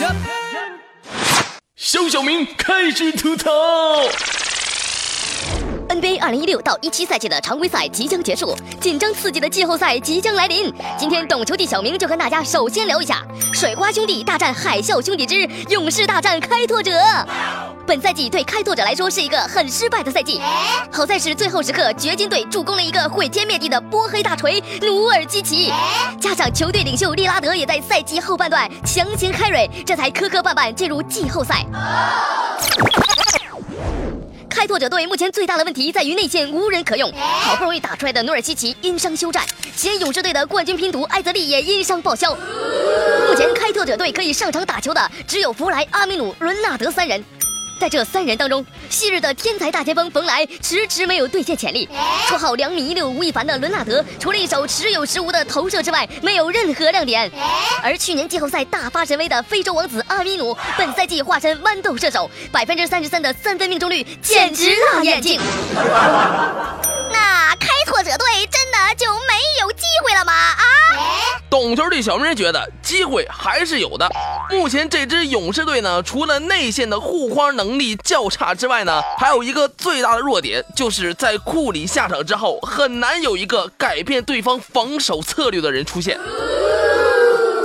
呀！肖小明开始吐槽。NBA 二零一六到一七赛季的常规赛即将结束，紧张刺激的季后赛即将来临。今天，懂球帝小明就跟大家首先聊一下水瓜兄弟大战海啸兄弟之勇士大战开拓者。本赛季对开拓者来说是一个很失败的赛季，好在是最后时刻掘金队助攻了一个毁天灭地的波黑大锤努尔基奇，加上球队领袖利拉德也在赛季后半段强行 carry，，这才磕磕绊绊进入季后赛。开拓者队目前最大的问题在于内线无人可用，好不容易打出来的努尔基奇因伤休战，前勇士队的冠军拼图埃泽利也因伤报销。目前开拓者队可以上场打球的只有弗莱、阿米努、伦纳德三人。在这三人当中，昔日的天才大前锋冯莱迟迟没有兑现潜力。绰号两米一六吴亦凡的伦纳德，除了一手时有时无的投射之外，没有任何亮点。而去年季后赛大发神威的非洲王子阿米努，本赛季化身豌豆射手，百分之三十三的三分命中率，简直辣眼睛。懂球的小明觉得机会还是有的。目前这支勇士队呢，除了内线的护框能力较差之外呢，还有一个最大的弱点，就是在库里下场之后，很难有一个改变对方防守策略的人出现。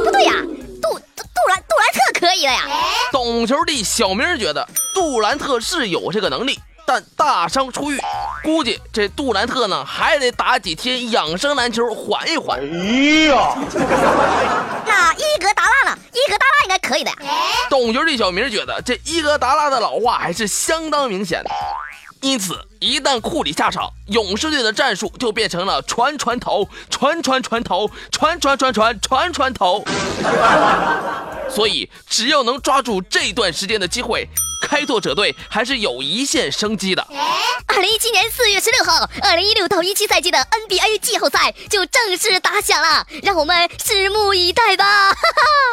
不对呀，杜杜杜兰杜兰特可以了呀。懂球的小明觉得杜兰特是有这个能力。但大伤初愈，估计这杜兰特呢还得打几天养生篮球缓一缓。哎呀，那伊格达拉呢？伊格达拉应该可以的呀。懂球的小明觉得这伊格达拉的老化还是相当明显的，因此一旦库里下场，勇士队的战术就变成了传传投，传传传投，传传传传传传投。所以只要能抓住这段时间的机会。开拓者队还是有一线生机的。二零一七年四月十六号，二零一六到一七赛季的 NBA 季后赛就正式打响了，让我们拭目以待吧。哈 哈